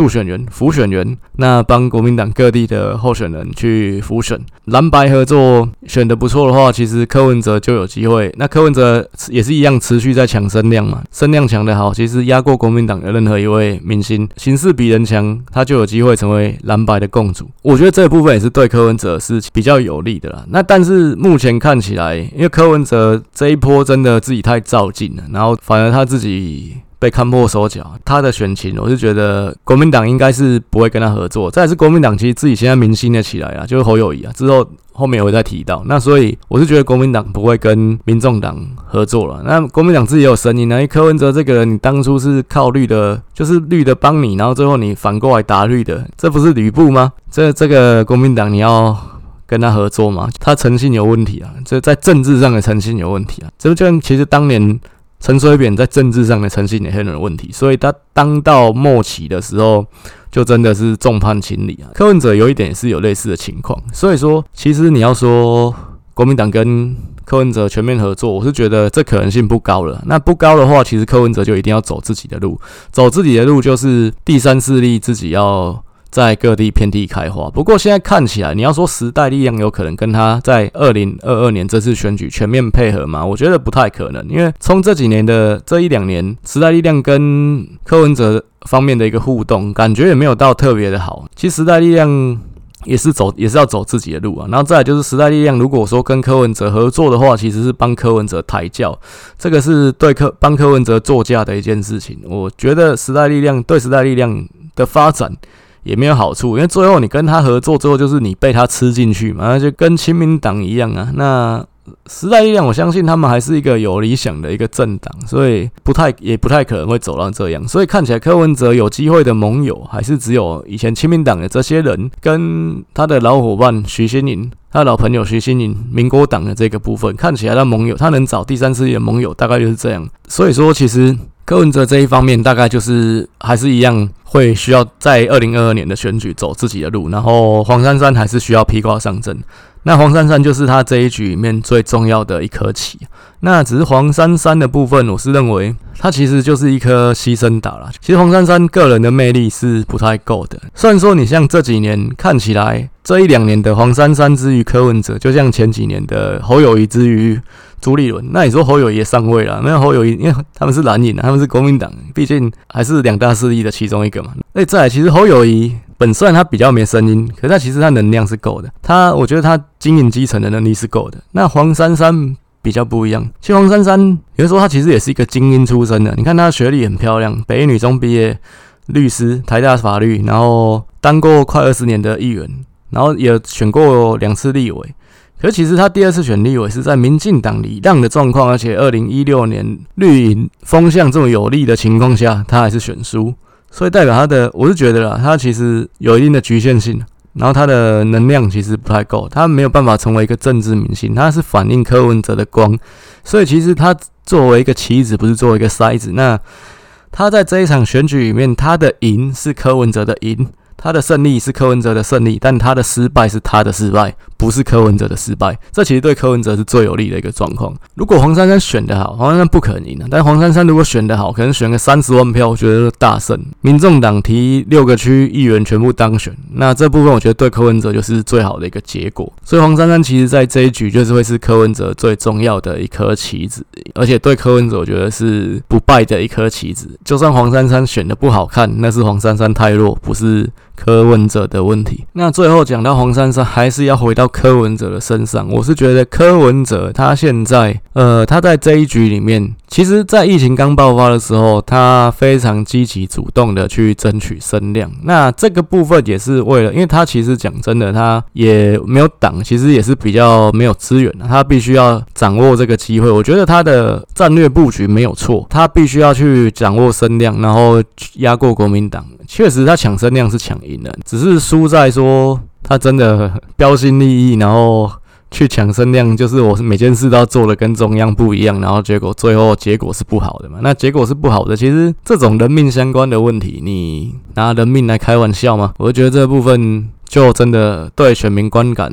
助选员、辅选员，那帮国民党各地的候选人去辅选，蓝白合作选得不错的话，其实柯文哲就有机会。那柯文哲也是一样，持续在抢声量嘛，声量抢得好，其实压过国民党的任何一位明星，形势比人强，他就有机会成为蓝白的共主。我觉得这部分也是对柯文哲是比较有利的啦。那但是目前看起来，因为柯文哲这一波真的自己太照进了，然后反而他自己。被看破手脚，他的选情，我是觉得国民党应该是不会跟他合作。再是国民党其实自己现在明星的起来了，就是侯友谊啊，之后后面我会再提到。那所以我是觉得国民党不会跟民众党合作了。那国民党自己有声音呢，因为柯文哲这个人，你当初是靠绿的，就是绿的帮你，然后最后你反过来打绿的，这不是吕布吗？这这个国民党你要跟他合作吗？他诚信有问题啊，这在政治上的诚信有问题啊。这就其实当年。陈水扁在政治上的诚信也很有问题，所以他当到末期的时候，就真的是众叛亲离啊。柯文哲有一点也是有类似的情况，所以说，其实你要说国民党跟柯文哲全面合作，我是觉得这可能性不高了。那不高的话，其实柯文哲就一定要走自己的路，走自己的路就是第三势力自己要。在各地遍地开花。不过现在看起来，你要说时代力量有可能跟他在二零二二年这次选举全面配合吗？我觉得不太可能，因为从这几年的这一两年，时代力量跟柯文哲方面的一个互动，感觉也没有到特别的好。其实时代力量也是走，也是要走自己的路啊。然后再来就是时代力量，如果说跟柯文哲合作的话，其实是帮柯文哲抬轿，这个是对柯帮柯文哲作嫁的一件事情。我觉得时代力量对时代力量的发展。也没有好处，因为最后你跟他合作，最后就是你被他吃进去嘛，那就跟亲民党一样啊。那时代力量，我相信他们还是一个有理想的一个政党，所以不太也不太可能会走到这样。所以看起来柯文哲有机会的盟友，还是只有以前亲民党的这些人，跟他的老伙伴徐新宁，他的老朋友徐新宁，民国党的这个部分，看起来他盟友，他能找第三势力的盟友，大概就是这样。所以说，其实。柯文哲这一方面大概就是还是一样，会需要在二零二二年的选举走自己的路，然后黄珊珊还是需要披挂上阵。那黄珊珊就是他这一局里面最重要的一颗棋。那只是黄珊珊的部分，我是认为他其实就是一颗牺牲打了。其实黄珊珊个人的魅力是不太够的。虽然说你像这几年看起来，这一两年的黄珊珊之于柯文哲，就像前几年的侯友谊之于朱立伦。那你说侯友宜也上位了？那侯友宜，因为他们是蓝营，他们是国民党，毕竟还是两大势力的其中一个嘛。那再来，其实侯友宜。本虽然他比较没声音，可是他其实他能量是够的。他我觉得他经营基层的能力是够的。那黄珊珊比较不一样，其实黄珊珊有的时候她其实也是一个精英出身的。你看她学历很漂亮，北一女中毕业，律师，台大法律，然后当过快二十年的议员，然后也选过两次立委。可其实他第二次选立委是在民进党礼让的状况，而且二零一六年绿营风向这么有利的情况下，他还是选输。所以代表他的，我是觉得啦，他其实有一定的局限性，然后他的能量其实不太够，他没有办法成为一个政治明星，他是反映柯文哲的光，所以其实他作为一个棋子，不是作为一个筛子，那他在这一场选举里面，他的赢是柯文哲的赢。他的胜利是柯文哲的胜利，但他的失败是他的失败，不是柯文哲的失败。这其实对柯文哲是最有利的一个状况。如果黄珊珊选得好，黄珊珊不可能赢的。但黄珊珊如果选得好，可能选个三十万票，我觉得大胜。民众党提六个区议员全部当选，那这部分我觉得对柯文哲就是最好的一个结果。所以黄珊珊其实在这一局就是会是柯文哲最重要的一颗棋子，而且对柯文哲我觉得是不败的一颗棋子。就算黄珊珊选的不好看，那是黄珊珊太弱，不是。柯文哲的问题，那最后讲到黄珊珊，还是要回到柯文哲的身上。我是觉得柯文哲他现在，呃，他在这一局里面，其实，在疫情刚爆发的时候，他非常积极主动的去争取声量。那这个部分也是为了，因为他其实讲真的，他也没有党，其实也是比较没有资源的，他必须要掌握这个机会。我觉得他的战略布局没有错，他必须要去掌握声量，然后压过国民党。确实，他抢声量是抢赢了，只是输在说他真的标新立异，然后去抢声量，就是我每件事都要做的跟中央不一样，然后结果最后结果是不好的嘛？那结果是不好的，其实这种人命相关的问题，你拿人命来开玩笑吗？我觉得这部分就真的对选民观感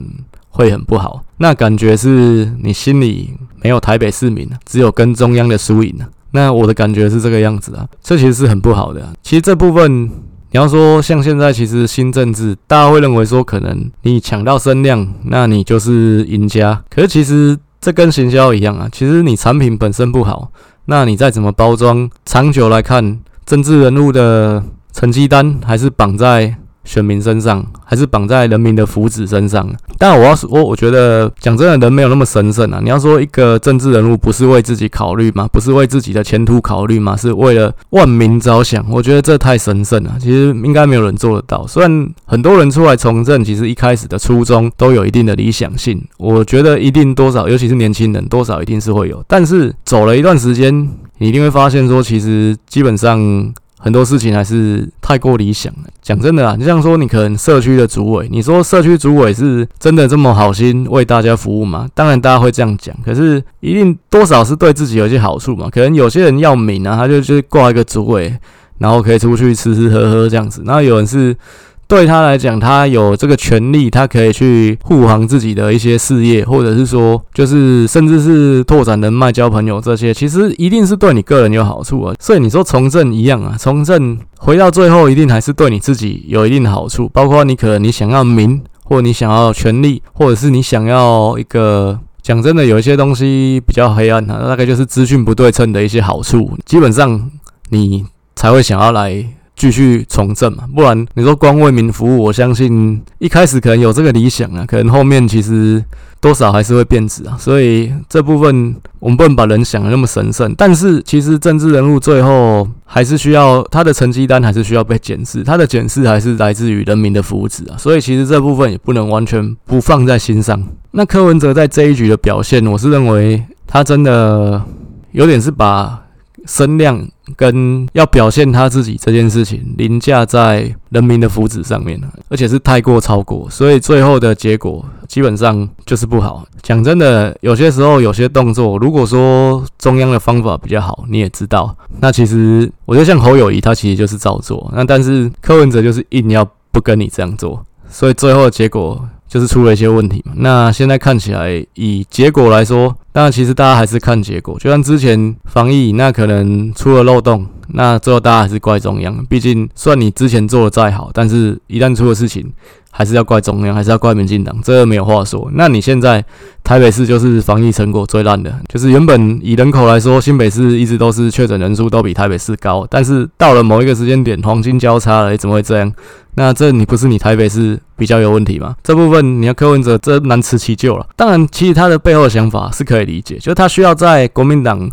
会很不好。那感觉是你心里没有台北市民，只有跟中央的输赢。那我的感觉是这个样子啊，这其实是很不好的。其实这部分。你要说像现在，其实新政治，大家会认为说，可能你抢到声量，那你就是赢家。可是其实这跟行销一样啊，其实你产品本身不好，那你再怎么包装，长久来看，政治人物的成绩单还是绑在。选民身上，还是绑在人民的福祉身上。但我要说，我我觉得讲真的，人没有那么神圣啊。你要说一个政治人物不是为自己考虑吗？不是为自己的前途考虑吗？是为了万民着想。我觉得这太神圣了。其实应该没有人做得到。虽然很多人出来从政，其实一开始的初衷都有一定的理想性。我觉得一定多少，尤其是年轻人，多少一定是会有。但是走了一段时间，你一定会发现说，其实基本上。很多事情还是太过理想了。讲真的啊，你像说你可能社区的主委，你说社区主委是真的这么好心为大家服务吗？当然大家会这样讲，可是一定多少是对自己有一些好处嘛。可能有些人要名啊，他就去挂一个主委，然后可以出去吃吃喝喝这样子。那有人是。对他来讲，他有这个权利，他可以去护航自己的一些事业，或者是说，就是甚至是拓展人脉、交朋友这些，其实一定是对你个人有好处啊。所以你说从政一样啊，从政回到最后，一定还是对你自己有一定的好处。包括你可能你想要名，或你想要权力，或者是你想要一个讲真的，有一些东西比较黑暗啊，大概就是资讯不对称的一些好处，基本上你才会想要来。继续从政嘛，不然你说光为民服务，我相信一开始可能有这个理想啊，可能后面其实多少还是会变质啊。所以这部分我们不能把人想的那么神圣，但是其实政治人物最后还是需要他的成绩单，还是需要被检视，他的检视还是来自于人民的福祉啊。所以其实这部分也不能完全不放在心上。那柯文哲在这一局的表现，我是认为他真的有点是把。声量跟要表现他自己这件事情凌驾在人民的福祉上面，而且是太过超过，所以最后的结果基本上就是不好。讲真的，有些时候有些动作，如果说中央的方法比较好，你也知道，那其实我觉得像侯友谊他其实就是照做，那但是柯文哲就是硬要不跟你这样做，所以最后的结果。就是出了一些问题嘛。那现在看起来，以结果来说，那其实大家还是看结果。就像之前防疫，那可能出了漏洞，那最后大家还是怪中央。毕竟，算你之前做的再好，但是一旦出了事情，还是要怪中央，还是要怪民进党，这没有话说。那你现在台北市就是防疫成果最烂的，就是原本以人口来说，新北市一直都是确诊人数都比台北市高，但是到了某一个时间点，黄金交叉了，欸，怎么会这样？那这你不是你台北市比较有问题吗？这部分你要柯文哲这难辞其咎了。当然，其实他的背后的想法是可以理解，就是他需要在国民党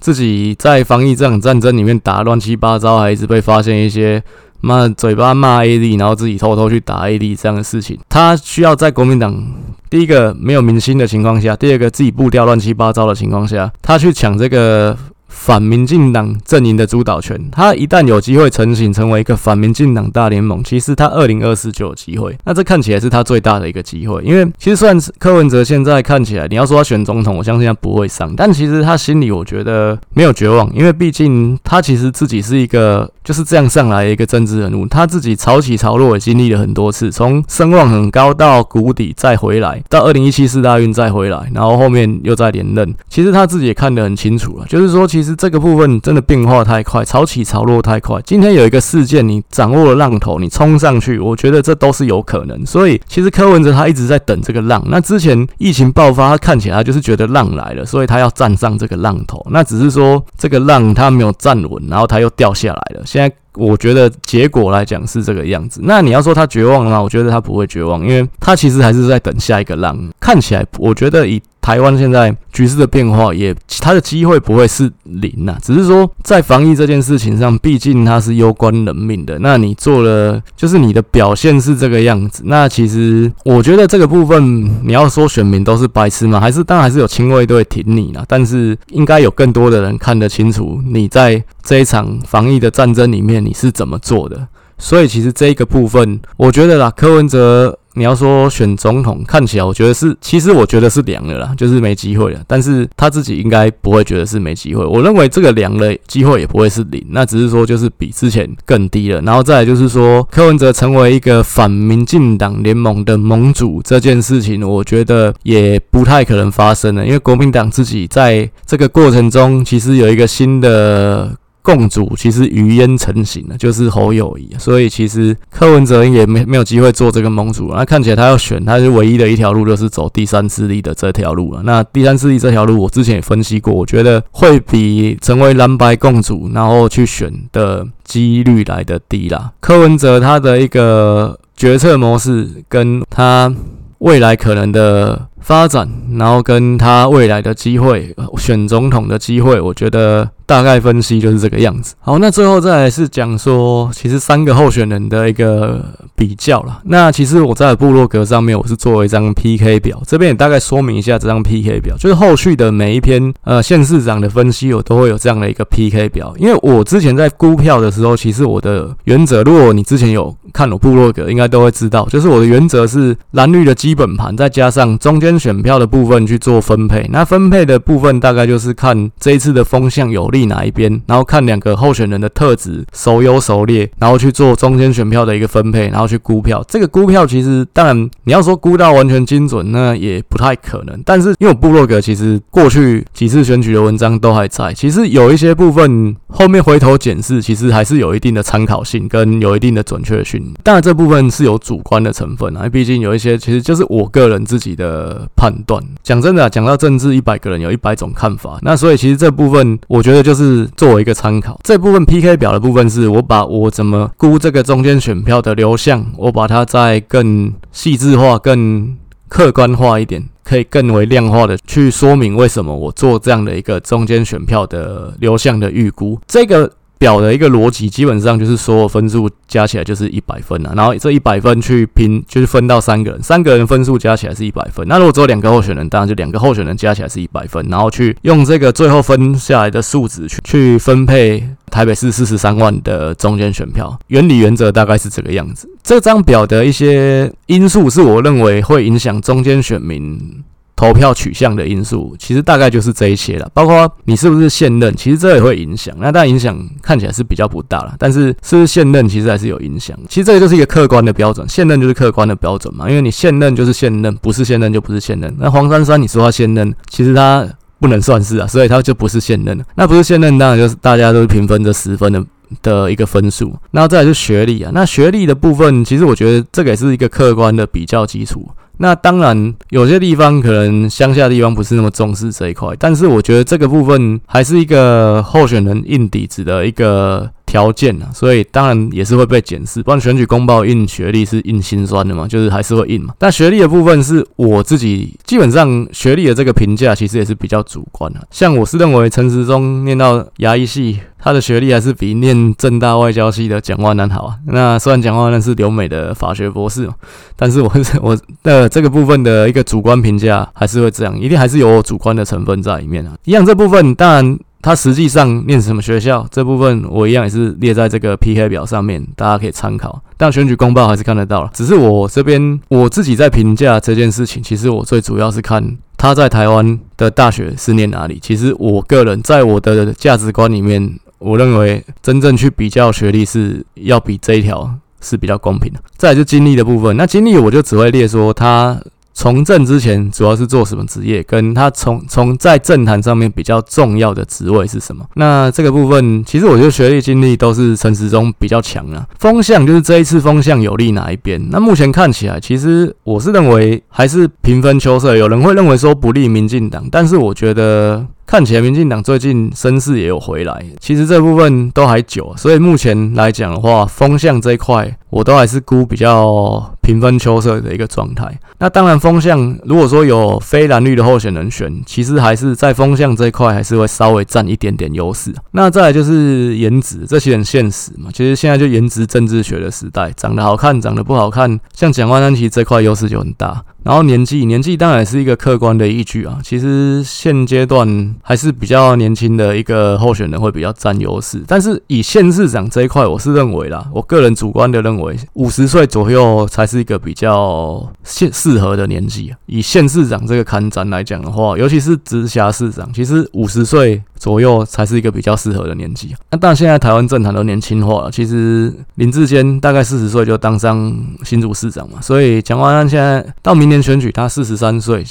自己在防疫这场战争里面打乱七八糟，还一直被发现一些骂嘴巴骂 AD，然后自己偷偷去打 AD 这样的事情。他需要在国民党第一个没有民心的情况下，第二个自己步调乱七八糟的情况下，他去抢这个。反民进党阵营的主导权，他一旦有机会成型成为一个反民进党大联盟，其实他二零二四就有机会。那这看起来是他最大的一个机会，因为其实虽然柯文哲现在看起来，你要说他选总统，我相信他不会上，但其实他心里我觉得没有绝望，因为毕竟他其实自己是一个就是这样上来的一个政治人物，他自己潮起潮落也经历了很多次，从声望很高到谷底再回来，到二零一七四大运再回来，然后后面又再连任，其实他自己也看得很清楚了，就是说其。其实这个部分真的变化太快，潮起潮落太快。今天有一个事件，你掌握了浪头，你冲上去，我觉得这都是有可能。所以，其实柯文哲他一直在等这个浪。那之前疫情爆发，他看起来他就是觉得浪来了，所以他要站上这个浪头。那只是说这个浪他没有站稳，然后他又掉下来了。现在我觉得结果来讲是这个样子。那你要说他绝望了吗？我觉得他不会绝望，因为他其实还是在等下一个浪。看起来，我觉得以。台湾现在局势的变化，也它的机会不会是零呐，只是说在防疫这件事情上，毕竟它是攸关人命的。那你做了，就是你的表现是这个样子。那其实我觉得这个部分，你要说选民都是白痴吗？还是当然还是有亲卫队挺你啦。但是应该有更多的人看得清楚你在这一场防疫的战争里面你是怎么做的。所以其实这一个部分，我觉得啦，柯文哲你要说选总统，看起来我觉得是，其实我觉得是凉了啦，就是没机会了。但是他自己应该不会觉得是没机会。我认为这个凉了机会也不会是零，那只是说就是比之前更低了。然后再来就是说，柯文哲成为一个反民进党联盟的盟主这件事情，我觉得也不太可能发生了，因为国民党自己在这个过程中其实有一个新的。共主其实余烟成型了，就是侯友谊，所以其实柯文哲也没没有机会做这个盟主。那看起来他要选，他是唯一的一条路，就是走第三势力的这条路了。那第三势力这条路，我之前也分析过，我觉得会比成为蓝白共主然后去选的几率来得低啦。柯文哲他的一个决策模式，跟他未来可能的。发展，然后跟他未来的机会，选总统的机会，我觉得大概分析就是这个样子。好，那最后再来是讲说，其实三个候选人的一个比较啦。那其实我在部落格上面，我是做了一张 PK 表，这边也大概说明一下这张 PK 表，就是后续的每一篇呃县市长的分析，我都会有这样的一个 PK 表。因为我之前在估票的时候，其实我的原则，如果你之前有看我部落格，应该都会知道，就是我的原则是蓝绿的基本盘，再加上中间。跟选票的部分去做分配，那分配的部分大概就是看这一次的风向有利哪一边，然后看两个候选人的特质孰优孰劣，然后去做中间选票的一个分配，然后去估票。这个估票其实当然你要说估到完全精准，那也不太可能。但是因为我部落格其实过去几次选举的文章都还在，其实有一些部分后面回头检视，其实还是有一定的参考性跟有一定的准确性。当然这部分是有主观的成分啊，毕竟有一些其实就是我个人自己的。判断，讲真的，讲到政治，一百个人有一百种看法。那所以其实这部分，我觉得就是作为一个参考。这部分 PK 表的部分，是我把我怎么估这个中间选票的流向，我把它再更细致化、更客观化一点，可以更为量化的去说明为什么我做这样的一个中间选票的流向的预估。这个。表的一个逻辑基本上就是所有分数加起来就是一百分啊，然后这一百分去拼就是分到三个人，三个人分数加起来是一百分。那如果只有两个候选人，当然就两个候选人加起来是一百分，然后去用这个最后分下来的数值去去分配台北市四十三万的中间选票。原理原则大概是这个样子。这张表的一些因素是我认为会影响中间选民。投票取向的因素，其实大概就是这一些了，包括你是不是现任，其实这也会影响。那但影响看起来是比较不大了，但是是不是现任，其实还是有影响。其实这个就是一个客观的标准，现任就是客观的标准嘛，因为你现任就是现任，不是现任就不是现任。那黄珊珊，你说他现任，其实他不能算是啊，所以他就不是现任。那不是现任，当然就是大家都是平分这十分的的一个分数。然后再来就是学历啊，那学历的部分，其实我觉得这个也是一个客观的比较基础。那当然，有些地方可能乡下地方不是那么重视这一块，但是我觉得这个部分还是一个候选人硬底子的一个条件啊，所以当然也是会被检视。不然选举公报印学历是印心酸的嘛，就是还是会印嘛。但学历的部分是我自己基本上学历的这个评价其实也是比较主观的。像我是认为陈时中念到牙医系，他的学历还是比念政大外交系的蒋万南好啊。那虽然蒋万南是留美的法学博士，但是我是我的这个部分的一个主观评价还是会这样，一定还是有主观的成分在里面啊。一样这部分当然。他实际上念什么学校这部分，我一样也是列在这个 PK 表上面，大家可以参考。但选举公报还是看得到了，只是我这边我自己在评价这件事情，其实我最主要是看他在台湾的大学是念哪里。其实我个人在我的价值观里面，我认为真正去比较学历是要比这一条是比较公平的。再来就经历的部分，那经历我就只会列说他。从政之前主要是做什么职业？跟他从从在政坛上面比较重要的职位是什么？那这个部分，其实我觉得学历经历都是陈时中比较强啊。风向就是这一次风向有利哪一边？那目前看起来，其实我是认为还是平分秋色。有人会认为说不利民进党，但是我觉得。看起来民进党最近声势也有回来，其实这部分都还久，所以目前来讲的话，风向这一块我都还是估比较平分秋色的一个状态。那当然，风向如果说有非蓝绿的候选人选，其实还是在风向这一块还是会稍微占一点点优势。那再来就是颜值，这些很现实嘛。其实现在就颜值政治学的时代，长得好看，长得不好看，像蒋万安其实这块优势就很大。然后年纪，年纪当然是一个客观的依据啊。其实现阶段还是比较年轻的一个候选人会比较占优势。但是以县市长这一块，我是认为啦，我个人主观的认为，五十岁左右才是一个比较适适合的年纪啊。以县市长这个看展来讲的话，尤其是直辖市长，其实五十岁左右才是一个比较适合的年纪啊。那当然，现在台湾政坛都年轻化了。其实林志坚大概四十岁就当上新竹市长嘛，所以蒋万安现在到明年选举，他四十三岁，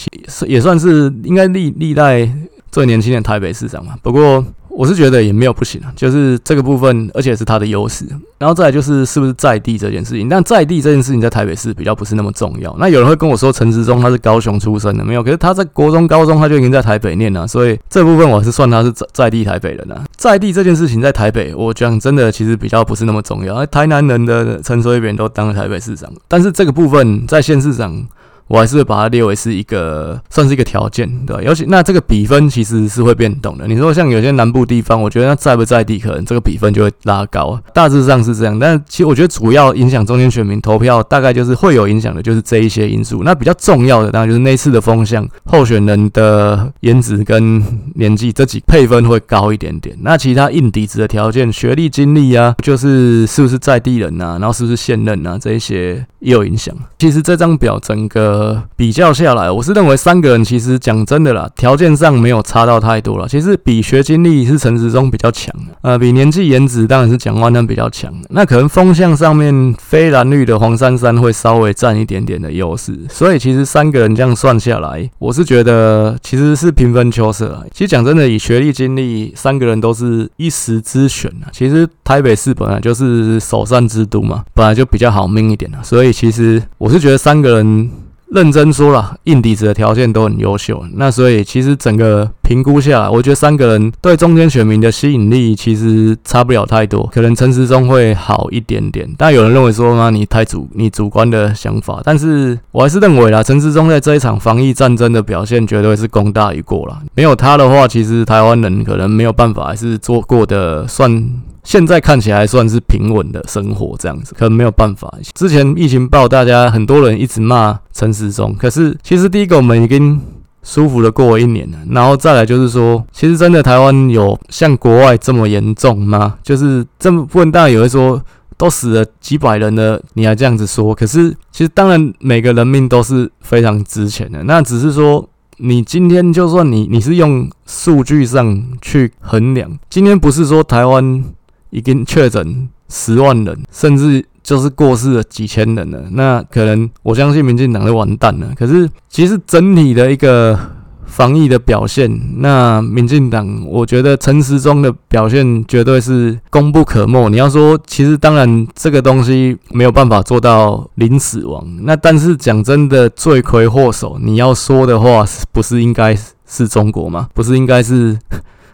也算是应该历历代最年轻的台北市长嘛。不过我是觉得也没有不行啊，就是这个部分，而且是他的优势。然后再来就是是不是在地这件事情，但在地这件事情在台北市比较不是那么重要。那有人会跟我说陈时中他是高雄出生的，没有？可是他在国中、高中他就已经在台北念了，所以这部分我是算他是在在地台北人啊。在地这件事情在台北，我讲真的其实比较不是那么重要。台南人的陈水扁都当了台北市长，但是这个部分在县市长。我还是把它列为是一个，算是一个条件，对吧？尤其那这个比分其实是会变动的。你说像有些南部地方，我觉得它在不在地，可能这个比分就会拉高，大致上是这样。但其实我觉得主要影响中间选民投票，大概就是会有影响的，就是这一些因素。那比较重要的当然就是那次的风向，候选人的颜值跟年纪这几配分会高一点点。那其他硬底子的条件，学历、经历啊，就是是不是在地人啊，然后是不是现任啊，这一些也有影响。其实这张表整个。呃，比较下来，我是认为三个人其实讲真的啦，条件上没有差到太多了。其实比学经历是陈时中比较强，呃，比年纪颜值当然是蒋万安比较强。那可能风向上面非蓝绿的黄珊珊会稍微占一点点的优势。所以其实三个人这样算下来，我是觉得其实是平分秋色啊。其实讲真的，以学历经历，三个人都是一时之选啊。其实台北市本来就是首善之都嘛，本来就比较好命一点啊。所以其实我是觉得三个人。认真说了，硬底子的条件都很优秀，那所以其实整个评估下来，我觉得三个人对中间选民的吸引力其实差不了太多，可能陈时中会好一点点。但有人认为说嘛，你太主你主观的想法，但是我还是认为啦，陈时中在这一场防疫战争的表现绝对是功大于过了。没有他的话，其实台湾人可能没有办法，还是做过的算。现在看起来算是平稳的生活，这样子可能没有办法。之前疫情爆，大家很多人一直骂陈时中，可是其实第一个我们已经舒服的过了一年了，然后再来就是说，其实真的台湾有像国外这么严重吗？就是这么问，大家也会说都死了几百人了，你还这样子说？可是其实当然每个人命都是非常值钱的，那只是说你今天就算你你是用数据上去衡量，今天不是说台湾。已经确诊十万人，甚至就是过世了几千人了。那可能我相信民进党就完蛋了。可是其实整体的一个防疫的表现，那民进党我觉得陈时中的表现绝对是功不可没。你要说，其实当然这个东西没有办法做到零死亡。那但是讲真的，罪魁祸首你要说的话，不是应该是中国吗？不是应该是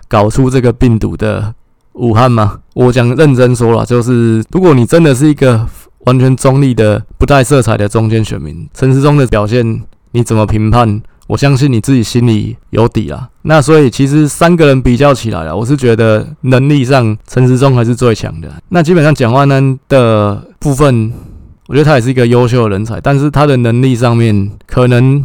搞出这个病毒的？武汉吗？我讲认真说了，就是如果你真的是一个完全中立的、不带色彩的中间选民，陈时中的表现你怎么评判？我相信你自己心里有底啦。那所以其实三个人比较起来了，我是觉得能力上陈时中还是最强的。那基本上蒋万安的部分，我觉得他也是一个优秀的人才，但是他的能力上面可能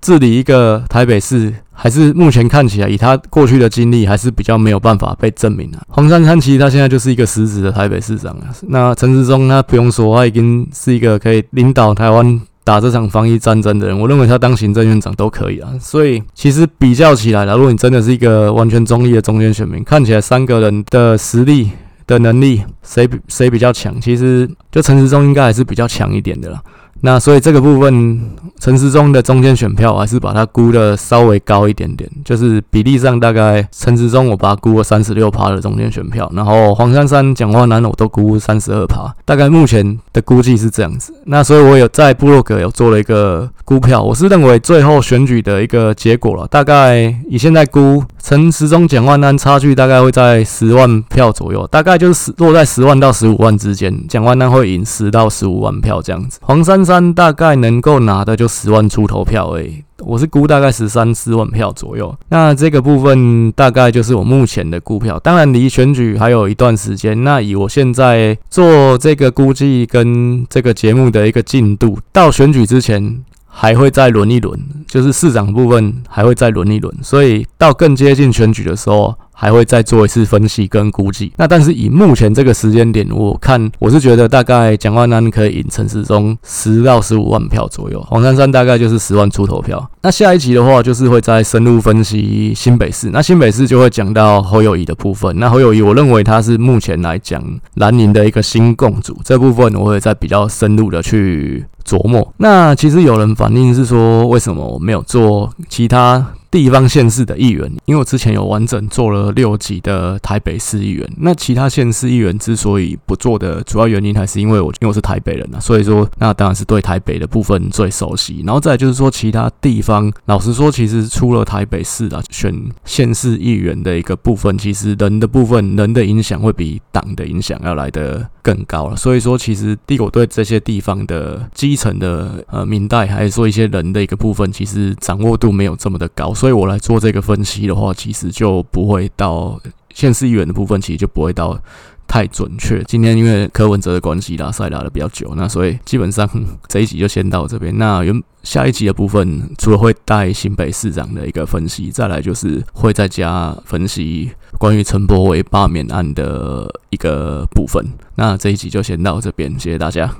治理一个台北市。还是目前看起来，以他过去的经历，还是比较没有办法被证明的。黄珊珊其实他现在就是一个实质的台北市长啊。那陈时中他不用说，他已经是一个可以领导台湾打这场防疫战争的人。我认为他当行政院长都可以啊。所以其实比较起来了，如果你真的是一个完全中立的中间选民，看起来三个人的实力的能力，谁比谁比较强？其实就陈时中应该还是比较强一点的啦。那所以这个部分，陈时中的中间选票还是把它估的稍微高一点点，就是比例上大概陈时中我把它估了三十六趴的中间选票，然后黄珊珊、蒋万安我都估三十二趴，大概目前的估计是这样子。那所以我有在部落格有做了一个估票，我是认为最后选举的一个结果了，大概以现在估陈时中、蒋万安差距大概会在十万票左右，大概就是落在十万到十五万之间，蒋万安会赢十到十五万票这样子，黄珊但。大概能够拿的就十万出头票而已，我是估大概十三四万票左右。那这个部分大概就是我目前的估票，当然离选举还有一段时间。那以我现在做这个估计跟这个节目的一个进度，到选举之前还会再轮一轮，就是市长部分还会再轮一轮，所以到更接近选举的时候。还会再做一次分析跟估计。那但是以目前这个时间点，我看我是觉得大概蒋万安可以赢陈时中十到十五万票左右，黄珊珊大概就是十万出头票。那下一集的话，就是会再深入分析新北市。那新北市就会讲到侯友宜的部分。那侯友宜，我认为他是目前来讲蓝营的一个新共主，这部分我会再比较深入的去琢磨。那其实有人反映是说，为什么我没有做其他？地方县市的议员，因为我之前有完整做了六集的台北市议员，那其他县市议员之所以不做的主要原因，还是因为我因为我是台北人啊，所以说那当然是对台北的部分最熟悉。然后再就是说其他地方，老实说，其实除了台北市啊，选县市议员的一个部分，其实人的部分，人的影响会比党的影响要来得更高了。所以说，其实帝国，对这些地方的基层的呃民代，还是说一些人的一个部分，其实掌握度没有这么的高。所以我来做这个分析的话，其实就不会到县市议员的部分，其实就不会到太准确。今天因为柯文哲的关系啦，赛拉的比较久，那所以基本上 这一集就先到这边。那原下一集的部分，除了会带新北市长的一个分析，再来就是会再加分析关于陈柏惟罢免案的一个部分。那这一集就先到这边，谢谢大家。